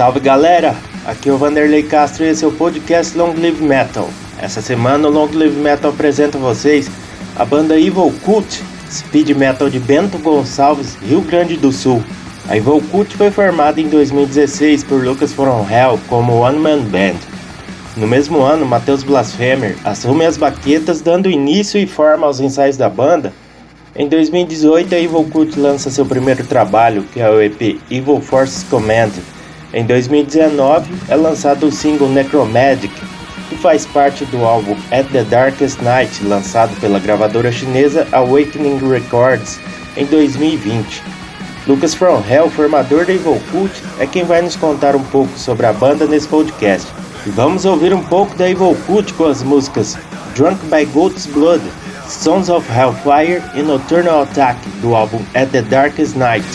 salve galera! Aqui é o Vanderlei Castro e esse é o podcast Long Live Metal. Essa semana o Long Live Metal apresenta a vocês a banda Evil Cult, speed metal de Bento Gonçalves, Rio Grande do Sul. A Evil Cult foi formada em 2016 por Lucas From Hell como One Man Band. No mesmo ano, Matheus Blasphemer assume as baquetas, dando início e forma aos ensaios da banda. Em 2018, a Evil Cult lança seu primeiro trabalho, que é o EP Evil Forces Command. Em 2019, é lançado o single Necromagic, que faz parte do álbum At the Darkest Night, lançado pela gravadora chinesa Awakening Records em 2020. Lucas From Hell, formador da Evil Cult, é quem vai nos contar um pouco sobre a banda nesse podcast. E vamos ouvir um pouco da Evil Cult com as músicas Drunk by Goat's Blood, Sons of Hellfire e Nocturnal Attack do álbum At the Darkest Night.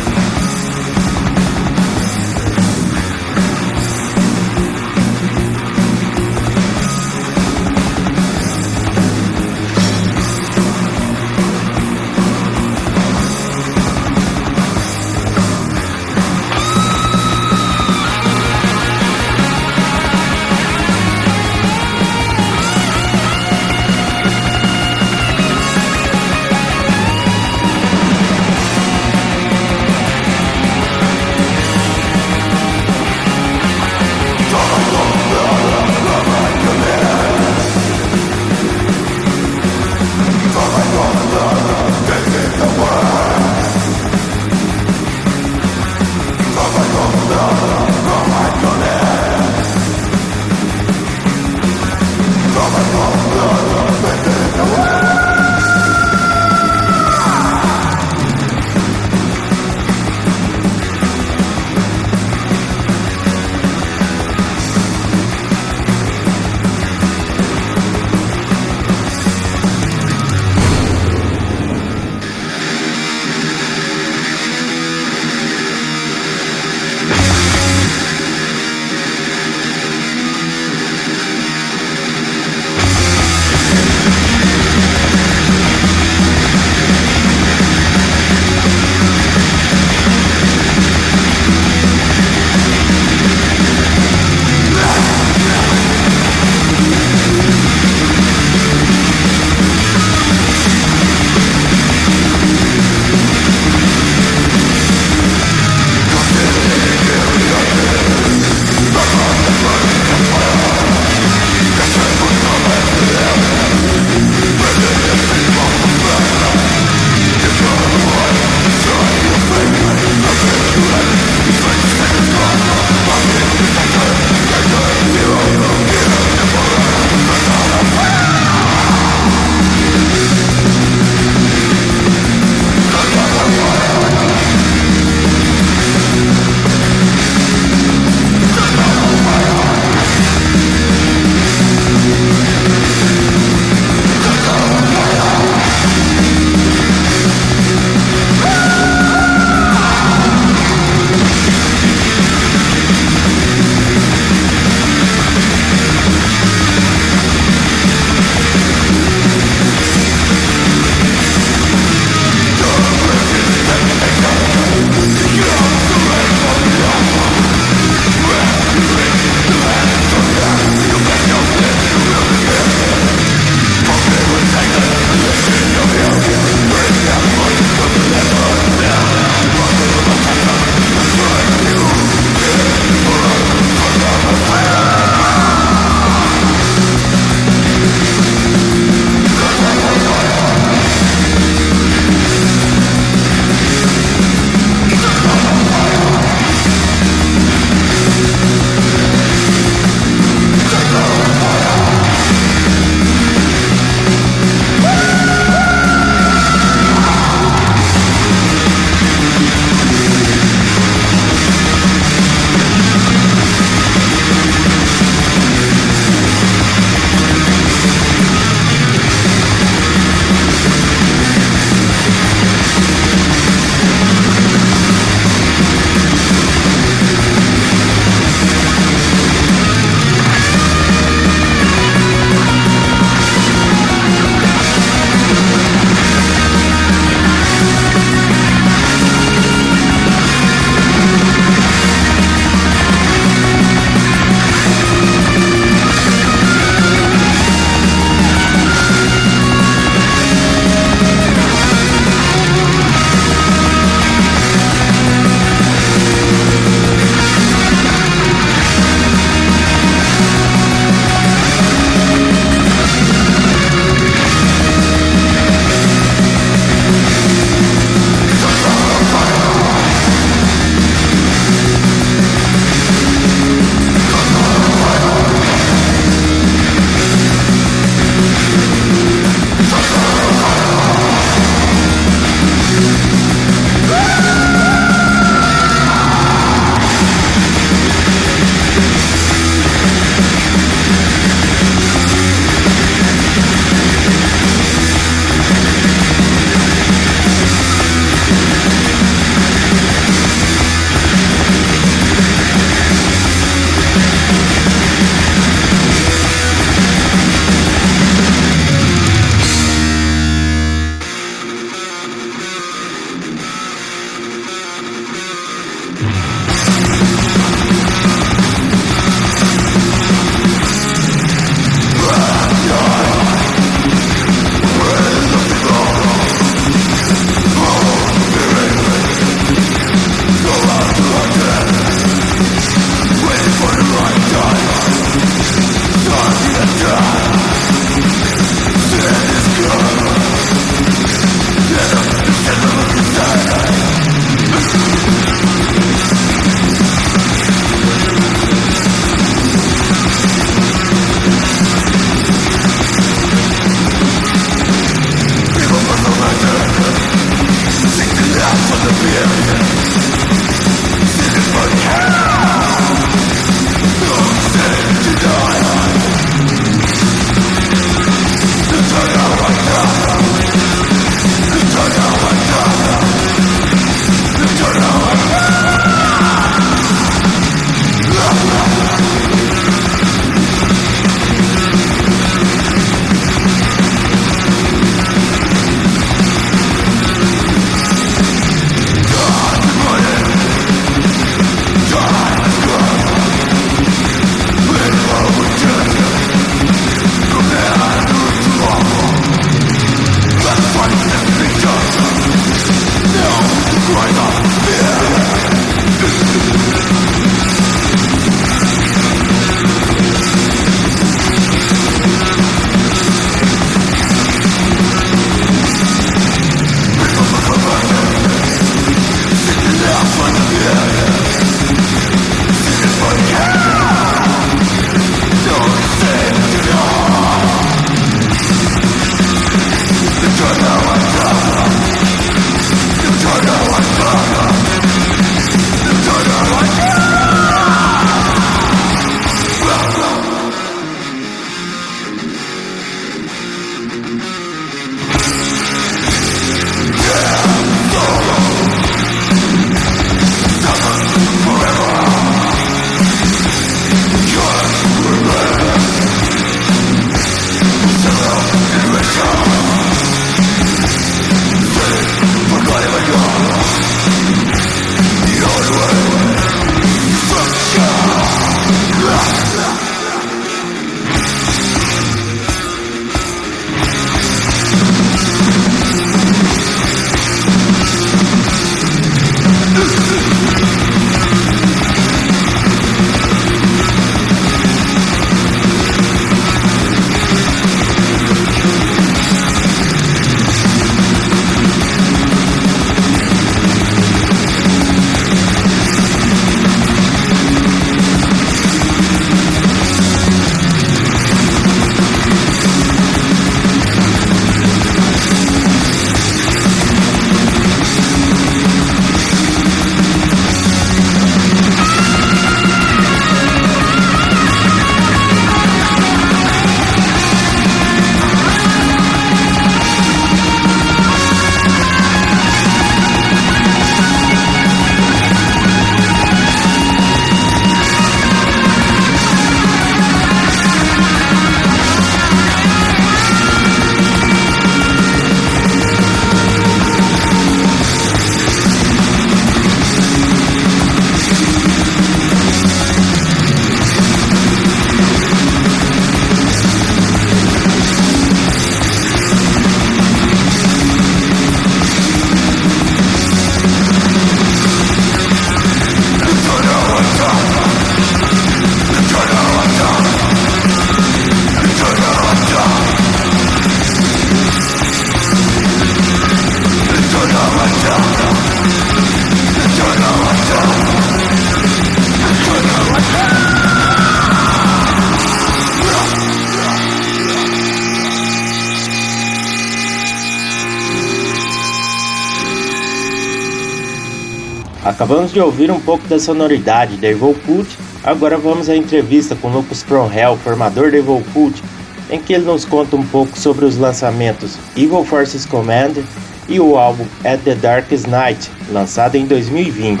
Acabamos de ouvir um pouco da sonoridade da Evil Cult, agora vamos à entrevista com Lucas From Hell, formador da Evil Cult, em que ele nos conta um pouco sobre os lançamentos Evil Forces Command e o álbum At the Darkest Night, lançado em 2020.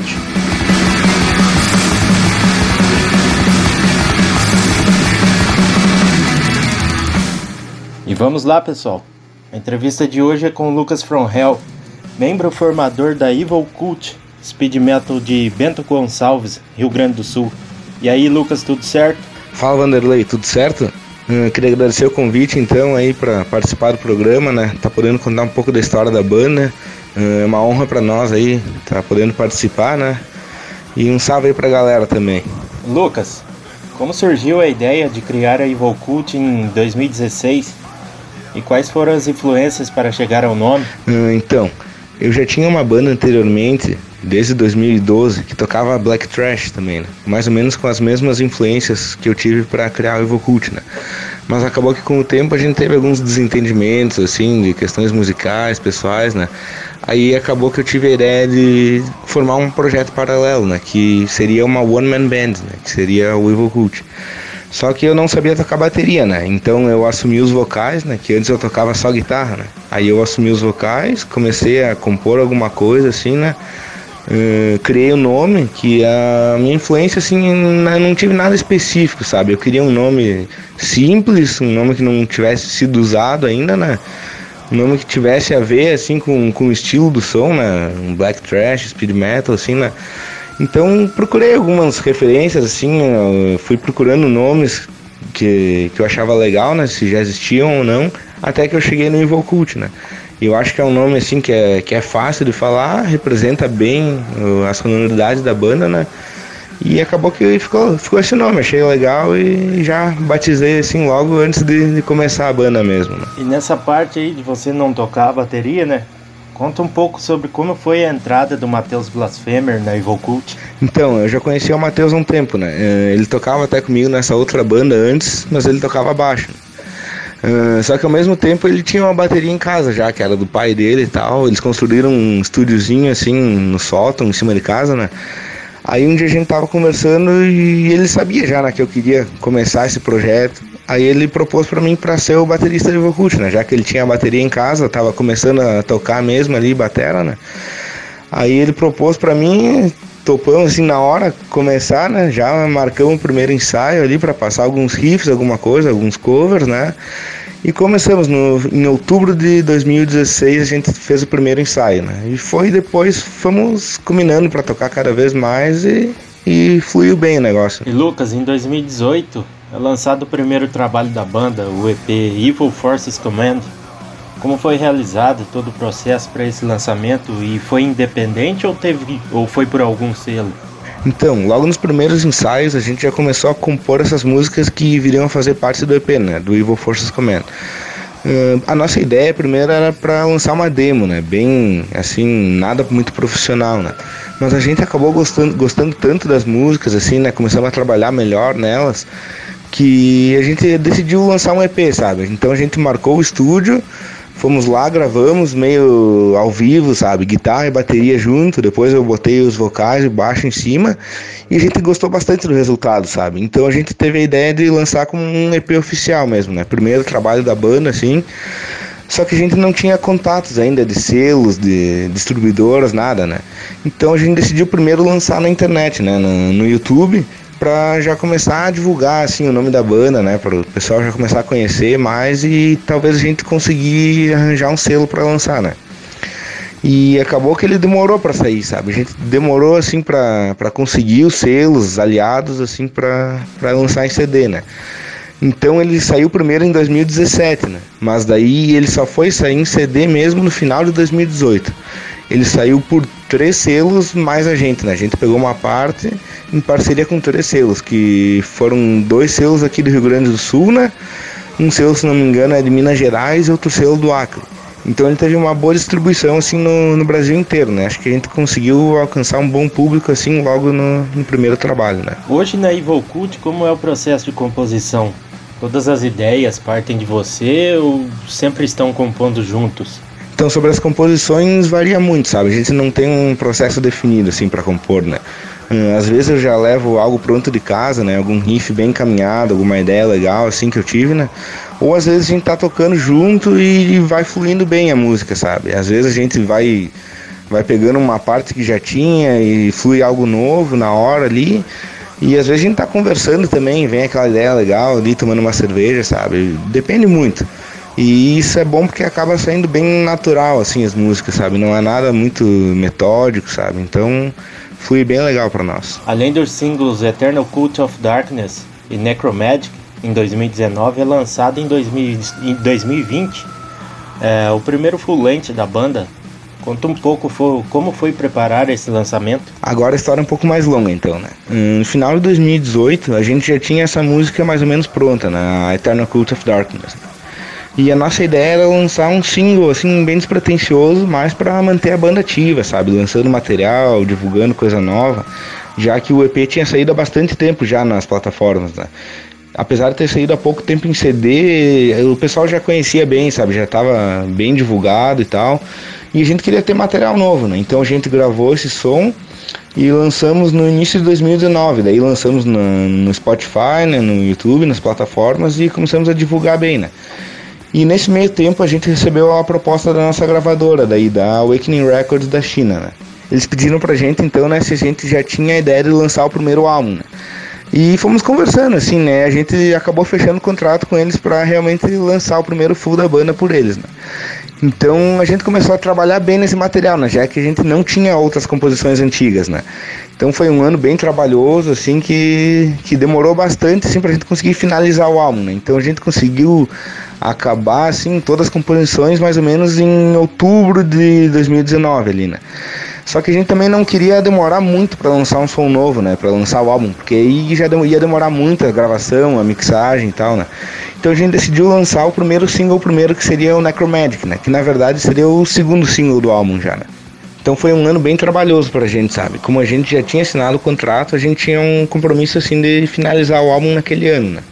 E vamos lá, pessoal. A entrevista de hoje é com Lucas From Hell, membro formador da Evil Cult, speed metal de Bento Gonçalves, Rio Grande do Sul. E aí, Lucas, tudo certo? Fala, Vanderlei, tudo certo? Uh, queria agradecer o convite, então, aí para participar do programa, né? Tá podendo contar um pouco da história da banda. Uh, é uma honra para nós aí, tá podendo participar, né? E um salve aí pra galera também. Lucas, como surgiu a ideia de criar a Evil Cult em 2016? E quais foram as influências para chegar ao nome? Uh, então, eu já tinha uma banda anteriormente desde 2012, que tocava black trash também, né? mais ou menos com as mesmas influências que eu tive para criar o Evocult, né? Mas acabou que com o tempo a gente teve alguns desentendimentos, assim, de questões musicais, pessoais, né? Aí acabou que eu tive a ideia de formar um projeto paralelo, né? Que seria uma one-man band, né? Que seria o Evil Cult. Só que eu não sabia tocar bateria, né? Então eu assumi os vocais, né? Que antes eu tocava só guitarra, né? Aí eu assumi os vocais, comecei a compor alguma coisa assim, né? Uh, criei o um nome que a minha influência assim não tive nada específico sabe? Eu queria um nome simples um nome que não tivesse sido usado ainda né? Um nome que tivesse a ver assim com, com o estilo do som né? Um black trash speed metal assim né? Então procurei algumas referências assim fui procurando nomes que, que eu achava legal né? Se já existiam ou não até que eu cheguei no Evil Cult né eu acho que é um nome assim que é, que é fácil de falar, representa bem a sonoridade da banda, né? E acabou que ficou, ficou esse nome, achei legal e já batizei assim logo antes de, de começar a banda mesmo. Né? E nessa parte aí de você não tocar a bateria, né? Conta um pouco sobre como foi a entrada do Matheus Blasphemer na Evil Cult. Então, eu já conhecia o Matheus há um tempo, né? Eh, ele tocava até comigo nessa outra banda antes, mas ele tocava baixo. Uh, só que ao mesmo tempo ele tinha uma bateria em casa já, que era do pai dele e tal. Eles construíram um estúdiozinho assim no sótão, em cima de casa, né? Aí um dia a gente tava conversando e ele sabia já né, que eu queria começar esse projeto. Aí ele propôs para mim para ser o baterista de Vocult, né? Já que ele tinha a bateria em casa, tava começando a tocar mesmo ali, batera, né? Aí ele propôs para mim, topamos assim na hora começar, né? Já marcamos o primeiro ensaio ali para passar alguns riffs, alguma coisa, alguns covers, né? E começamos no, em outubro de 2016 a gente fez o primeiro ensaio, né? E foi depois fomos combinando para tocar cada vez mais e, e fluiu bem o negócio. E Lucas, em 2018 é lançado o primeiro trabalho da banda, o EP Evil Forces Command. Como foi realizado todo o processo para esse lançamento e foi independente ou teve ou foi por algum selo? Então, logo nos primeiros ensaios a gente já começou a compor essas músicas que viriam a fazer parte do EP, né, do Evil Forces Command. Uh, a nossa ideia primeiro era para lançar uma demo, né, bem assim, nada muito profissional, né. Mas a gente acabou gostando, gostando tanto das músicas, assim, né, começamos a trabalhar melhor nelas, que a gente decidiu lançar um EP, sabe? Então a gente marcou o estúdio, Fomos lá, gravamos meio ao vivo, sabe? Guitarra e bateria junto. Depois eu botei os vocais e baixo em cima. E a gente gostou bastante do resultado, sabe? Então a gente teve a ideia de lançar como um EP oficial mesmo, né? Primeiro trabalho da banda, assim. Só que a gente não tinha contatos ainda de selos, de distribuidoras, nada, né? Então a gente decidiu primeiro lançar na internet, né? No, no YouTube para já começar a divulgar assim o nome da banda, né, para o pessoal já começar a conhecer mais e talvez a gente conseguir arranjar um selo para lançar, né? E acabou que ele demorou para sair, sabe? A gente demorou assim para conseguir os selos aliados assim para lançar em CD, né? Então ele saiu primeiro em 2017, né? Mas daí ele só foi sair em CD mesmo no final de 2018. Ele saiu por três selos mais a gente, né? A gente pegou uma parte em parceria com três selos, que foram dois selos aqui do Rio Grande do Sul, né? Um selo, se não me engano, é de Minas Gerais e outro selo do Acre. Então ele teve uma boa distribuição assim no, no, Brasil inteiro, né? Acho que a gente conseguiu alcançar um bom público assim logo no, no primeiro trabalho, né? Hoje na Evil Cult, como é o processo de composição? Todas as ideias partem de você ou sempre estão compondo juntos? Então, sobre as composições varia muito, sabe? A gente não tem um processo definido assim para compor, né? Hum, às vezes eu já levo algo pronto de casa, né? Algum riff bem encaminhado, alguma ideia legal assim que eu tive, né? Ou às vezes a gente tá tocando junto e vai fluindo bem a música, sabe? Às vezes a gente vai vai pegando uma parte que já tinha e flui algo novo na hora ali. E às vezes a gente tá conversando também, vem aquela ideia legal ali tomando uma cerveja, sabe? Depende muito. E isso é bom porque acaba saindo bem natural, assim, as músicas, sabe? Não é nada muito metódico, sabe? Então, foi bem legal para nós. Além dos singles Eternal Cult of Darkness e Necromagic, em 2019, é lançado em, 2000, em 2020 é, o primeiro full length da banda. Conta um pouco foi, como foi preparar esse lançamento. Agora a história é um pouco mais longa, então, né? No final de 2018, a gente já tinha essa música mais ou menos pronta, né? A Eternal Cult of Darkness. E a nossa ideia era lançar um single, assim, bem despretensioso, mais para manter a banda ativa, sabe? Lançando material, divulgando coisa nova, já que o EP tinha saído há bastante tempo já nas plataformas, né? Apesar de ter saído há pouco tempo em CD, o pessoal já conhecia bem, sabe? Já estava bem divulgado e tal. E a gente queria ter material novo, né? Então a gente gravou esse som e lançamos no início de 2019. Daí lançamos no, no Spotify, né, no YouTube, nas plataformas e começamos a divulgar bem, né? E nesse meio tempo a gente recebeu a proposta da nossa gravadora, daí da Awakening Records da China, né? Eles pediram pra gente então, né, se a gente já tinha a ideia de lançar o primeiro álbum, né? E fomos conversando, assim, né? A gente acabou fechando contrato com eles para realmente lançar o primeiro full da banda por eles, né? Então a gente começou a trabalhar bem nesse material, né? Já que a gente não tinha outras composições antigas, né? Então foi um ano bem trabalhoso, assim, que, que demorou bastante, assim, pra gente conseguir finalizar o álbum, né? Então a gente conseguiu acabar, assim, todas as composições mais ou menos em outubro de 2019 ali, né? Só que a gente também não queria demorar muito para lançar um som novo, né? Para lançar o álbum, porque aí já ia demorar muito a gravação, a mixagem e tal, né? Então a gente decidiu lançar o primeiro single primeiro, que seria o Necromagic, né? Que na verdade seria o segundo single do álbum já, né? Então foi um ano bem trabalhoso pra gente, sabe? Como a gente já tinha assinado o contrato, a gente tinha um compromisso assim de finalizar o álbum naquele ano, né?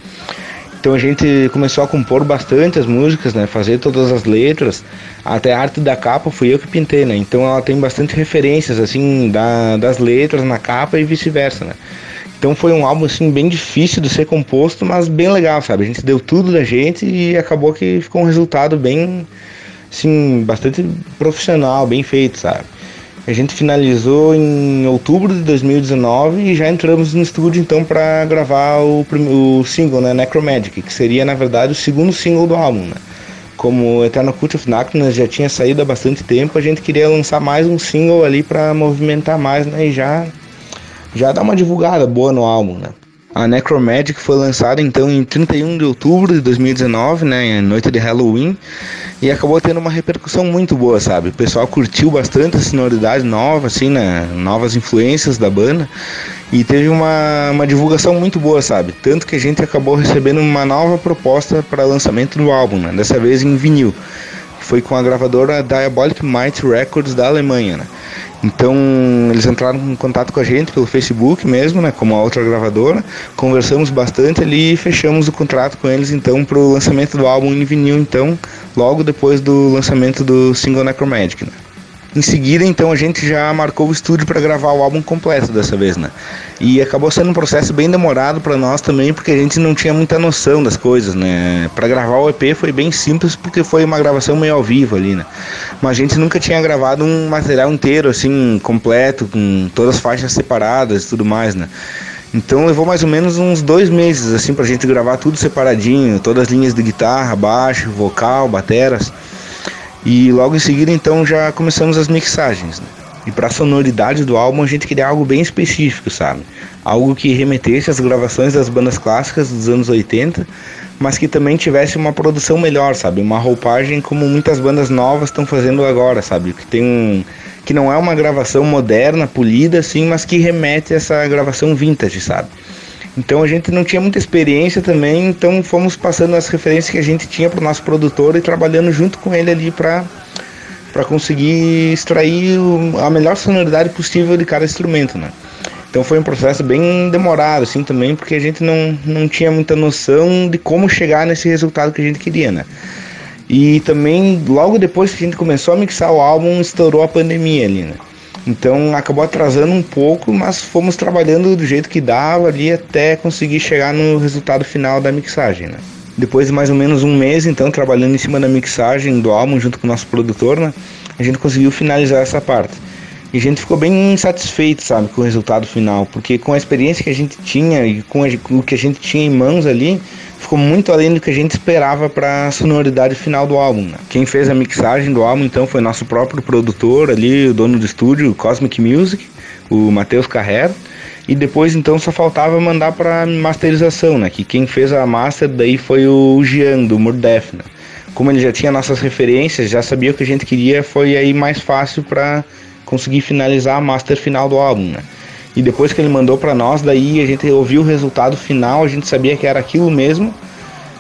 Então a gente começou a compor bastante as músicas, né? Fazer todas as letras, até a arte da capa fui eu que pintei, né? Então ela tem bastante referências assim da, das letras na capa e vice-versa, né? Então foi um álbum assim bem difícil de ser composto, mas bem legal, sabe? A gente deu tudo da gente e acabou que ficou um resultado bem assim, bastante profissional, bem feito, sabe? A gente finalizou em outubro de 2019 e já entramos no estúdio então para gravar o, o single, né, Necromagic, que seria na verdade o segundo single do álbum, né? Como Eternal Cult of Darkness já tinha saído há bastante tempo, a gente queria lançar mais um single ali para movimentar mais, né, e já já dar uma divulgada boa no álbum, né? A Necromagic foi lançada então em 31 de outubro de 2019, né, noite de Halloween, e acabou tendo uma repercussão muito boa, sabe? O pessoal curtiu bastante a sonoridade nova, assim, né, novas influências da banda, e teve uma, uma divulgação muito boa, sabe? Tanto que a gente acabou recebendo uma nova proposta para lançamento do álbum, né, dessa vez em vinil. Foi com a gravadora Diabolic Might Records da Alemanha, né? Então eles entraram em contato com a gente pelo Facebook mesmo, né, como a outra gravadora. Conversamos bastante ali e fechamos o contrato com eles então para o lançamento do álbum em vinil, então logo depois do lançamento do single Necromagic. Né. Em seguida, então, a gente já marcou o estúdio para gravar o álbum completo dessa vez, né? E acabou sendo um processo bem demorado para nós também, porque a gente não tinha muita noção das coisas, né? Para gravar o EP foi bem simples, porque foi uma gravação meio ao vivo ali, né? Mas a gente nunca tinha gravado um material inteiro, assim, completo, com todas as faixas separadas e tudo mais, né? Então levou mais ou menos uns dois meses, assim, pra gente gravar tudo separadinho, todas as linhas de guitarra, baixo, vocal, bateras. E logo em seguida, então, já começamos as mixagens. Né? E para a sonoridade do álbum, a gente queria algo bem específico, sabe? Algo que remetesse às gravações das bandas clássicas dos anos 80, mas que também tivesse uma produção melhor, sabe? Uma roupagem como muitas bandas novas estão fazendo agora, sabe? Que tem um que não é uma gravação moderna, polida assim, mas que remete a essa gravação vintage, sabe? Então a gente não tinha muita experiência também, então fomos passando as referências que a gente tinha para o nosso produtor e trabalhando junto com ele ali para para conseguir extrair a melhor sonoridade possível de cada instrumento, né? Então foi um processo bem demorado assim também, porque a gente não, não tinha muita noção de como chegar nesse resultado que a gente queria, né? E também logo depois que a gente começou a mixar o álbum, estourou a pandemia ali, né? Então acabou atrasando um pouco, mas fomos trabalhando do jeito que dava ali até conseguir chegar no resultado final da mixagem, né? Depois de mais ou menos um mês, então, trabalhando em cima da mixagem do álbum junto com o nosso produtor, né? A gente conseguiu finalizar essa parte. E a gente ficou bem satisfeito, sabe, com o resultado final, porque com a experiência que a gente tinha e com, a, com o que a gente tinha em mãos ali, ficou muito além do que a gente esperava para a sonoridade final do álbum. Né? Quem fez a mixagem do álbum então foi nosso próprio produtor ali, o dono do estúdio, Cosmic Music, o Matheus Carrero. E depois então só faltava mandar para masterização, né? Que quem fez a master daí foi o Gian do Murdef, né? Como ele já tinha nossas referências, já sabia o que a gente queria, foi aí mais fácil para conseguir finalizar a master final do álbum, né? E depois que ele mandou para nós, daí a gente ouviu o resultado final, a gente sabia que era aquilo mesmo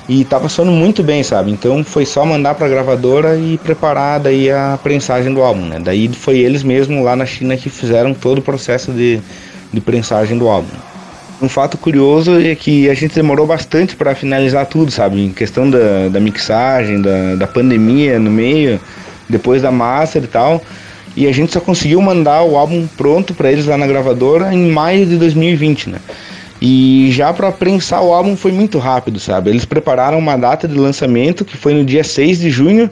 e tava soando muito bem, sabe? Então foi só mandar para a gravadora e preparar daí a prensagem do álbum, né? Daí foi eles mesmos lá na China que fizeram todo o processo de, de prensagem do álbum. Um fato curioso é que a gente demorou bastante para finalizar tudo, sabe? Em questão da, da mixagem, da, da pandemia no meio, depois da master e tal. E a gente só conseguiu mandar o álbum pronto para eles lá na gravadora em maio de 2020, né? E já para prensar o álbum foi muito rápido, sabe? Eles prepararam uma data de lançamento que foi no dia 6 de junho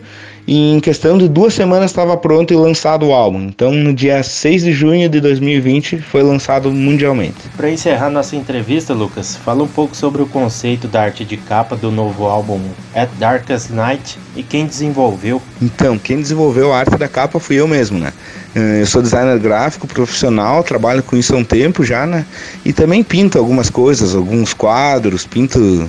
e em questão de duas semanas estava pronto e lançado o álbum. Então, no dia 6 de junho de 2020, foi lançado mundialmente. Para encerrar nossa entrevista, Lucas, fala um pouco sobre o conceito da arte de capa do novo álbum At Darkest Night e quem desenvolveu. Então, quem desenvolveu a arte da capa fui eu mesmo, né? Eh, eu sou designer gráfico profissional, trabalho com isso há um tempo já, né? E também pinto algumas coisas, alguns quadros, pinto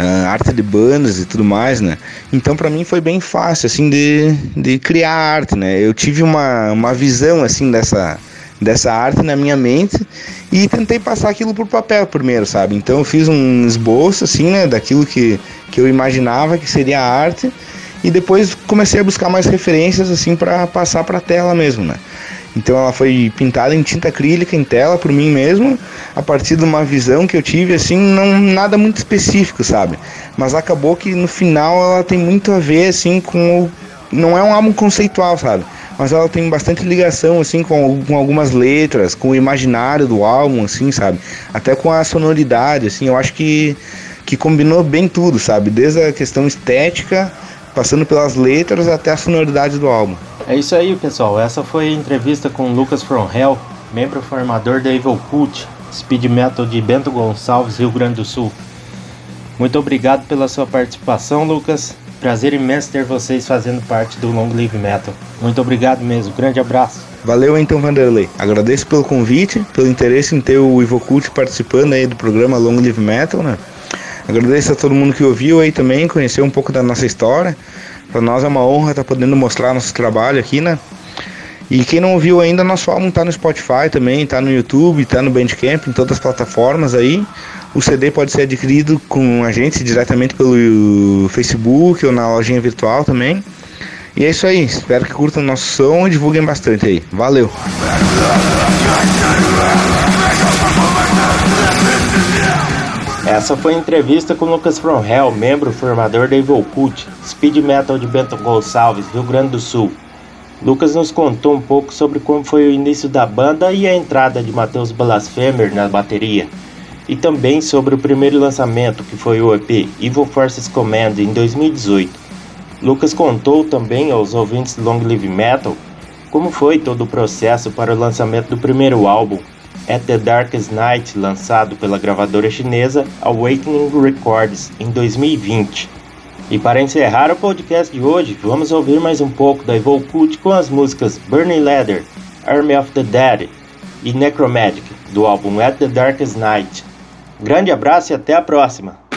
uh, arte de bandas e tudo mais, né? Então para mim foi bem fácil, assim, de, de criar arte, né? Eu tive uma, uma visão, assim, dessa, dessa arte na minha mente e tentei passar aquilo por papel primeiro, sabe? Então eu fiz um esboço, assim, né? Daquilo que, que eu imaginava que seria a arte e depois comecei a buscar mais referências, assim, para passar para tela mesmo, né? Então ela foi pintada em tinta acrílica em tela por mim mesmo, a partir de uma visão que eu tive assim, não nada muito específico, sabe? Mas acabou que no final ela tem muito a ver assim com o não é um álbum conceitual, sabe? Mas ela tem bastante ligação assim com, com algumas letras, com o imaginário do álbum assim, sabe? Até com a sonoridade assim, eu acho que que combinou bem tudo, sabe? Desde a questão estética, passando pelas letras até a sonoridade do álbum. É isso aí, pessoal. Essa foi a entrevista com Lucas From Hell, membro formador da Evil Cult, speed metal de Bento Gonçalves, Rio Grande do Sul. Muito obrigado pela sua participação, Lucas. Prazer imenso ter vocês fazendo parte do Long Live Metal. Muito obrigado mesmo. Grande abraço. Valeu então, Vanderlei. Agradeço pelo convite, pelo interesse em ter o Evil Cult participando aí do programa Long Live Metal, né? Agradeço a todo mundo que ouviu aí também, conheceu um pouco da nossa história. Para nós é uma honra estar tá podendo mostrar nosso trabalho aqui, né? E quem não ouviu ainda, nosso álbum tá no Spotify também, tá no YouTube, tá no Bandcamp, em todas as plataformas aí. O CD pode ser adquirido com a gente diretamente pelo Facebook ou na lojinha virtual também. E é isso aí, espero que curtam nosso som e divulguem bastante aí. Valeu! Essa foi a entrevista com Lucas From Hell, membro formador da Evil Cult, speed metal de Bento Gonçalves, Rio Grande do Sul. Lucas nos contou um pouco sobre como foi o início da banda e a entrada de Matheus Blasphemer na bateria, e também sobre o primeiro lançamento, que foi o EP Evil Forces Command em 2018. Lucas contou também aos ouvintes do Long Live Metal como foi todo o processo para o lançamento do primeiro álbum, At the Darkest Night, lançado pela gravadora chinesa Awakening Records em 2020. E para encerrar o podcast de hoje, vamos ouvir mais um pouco da Evil Cult com as músicas Burning Leather, Army of the Dead e Necromagic, do álbum At the Darkest Night. Grande abraço e até a próxima!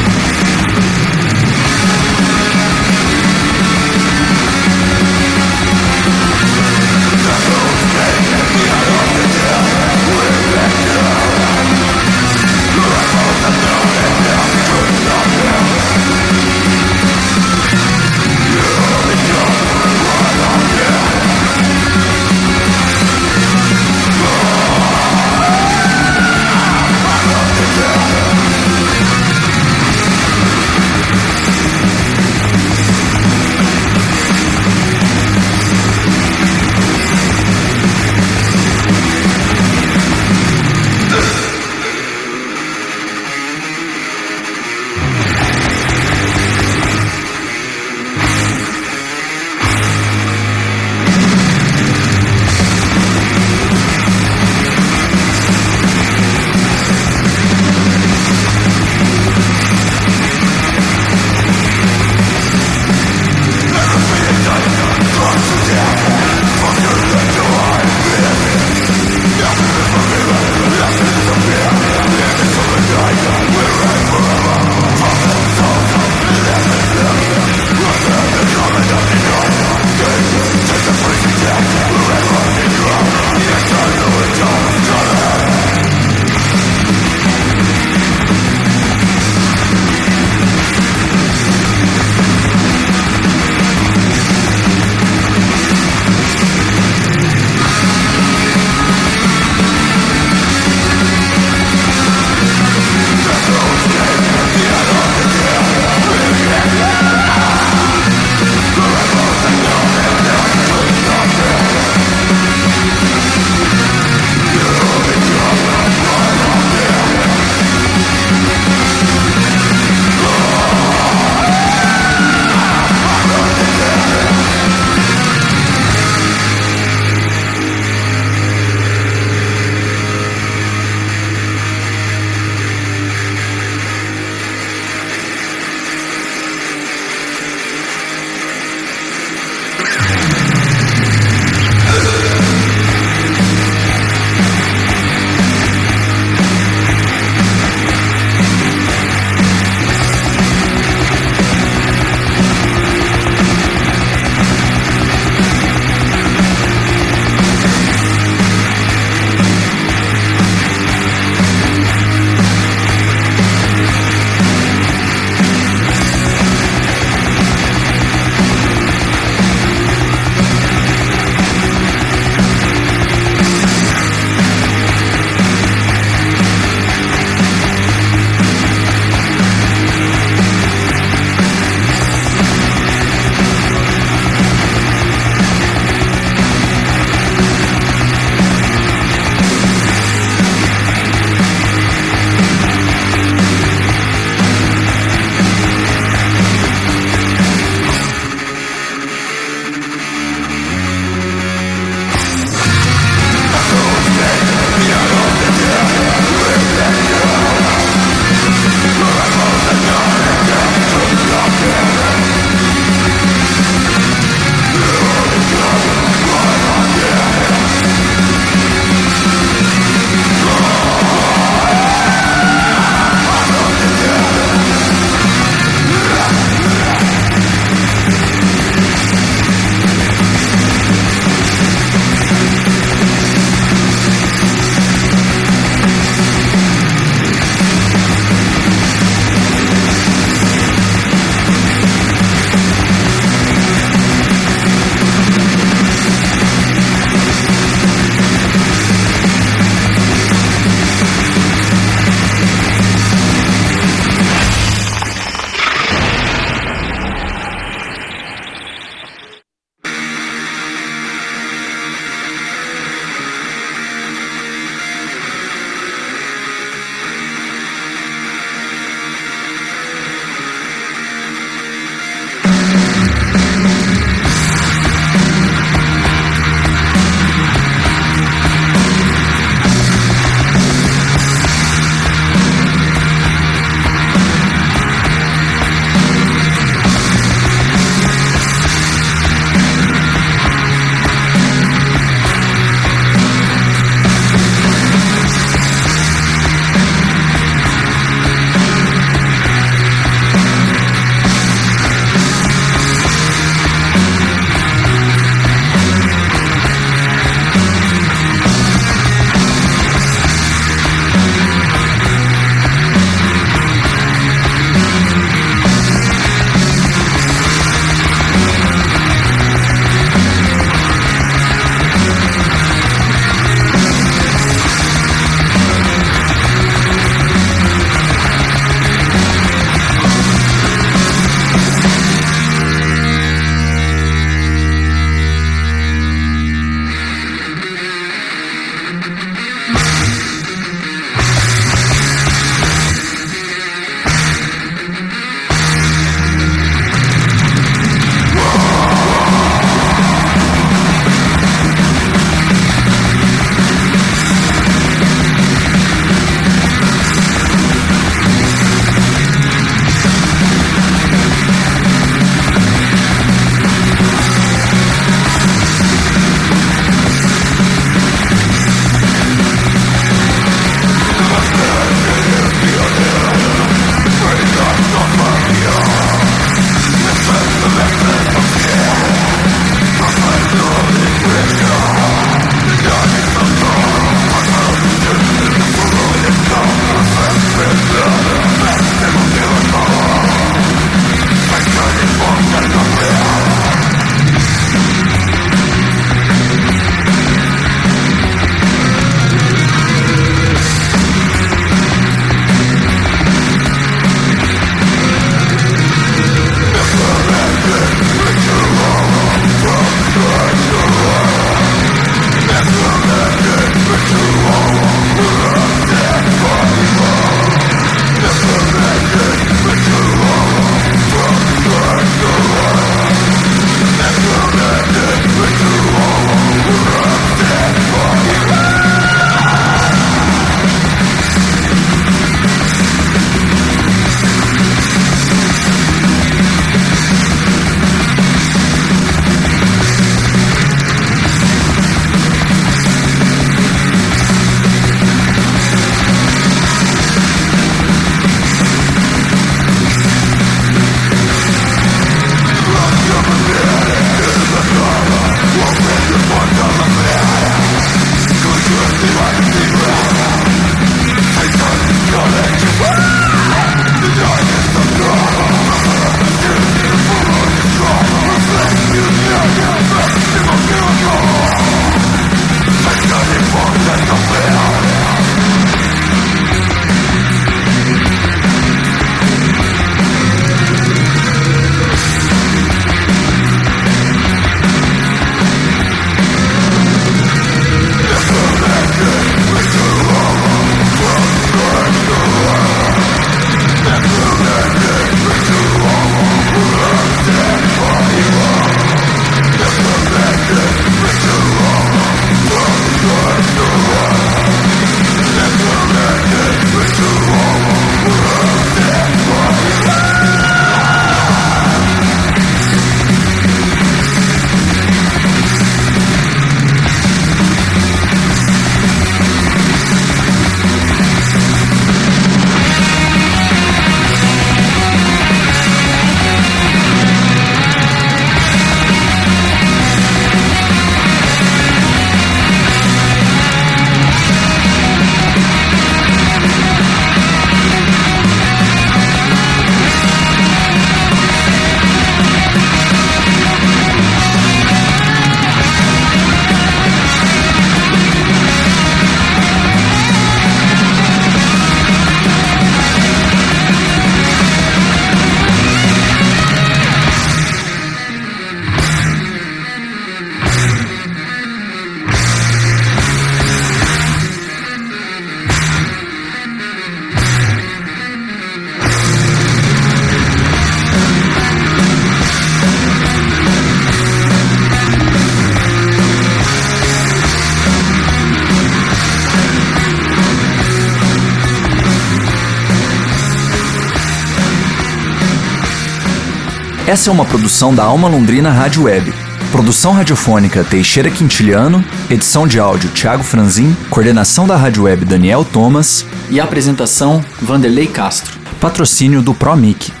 Essa é uma produção da Alma Londrina Rádio Web. Produção radiofônica Teixeira Quintiliano, edição de áudio Thiago Franzin, coordenação da Rádio Web Daniel Thomas e apresentação Vanderlei Castro. Patrocínio do ProMic.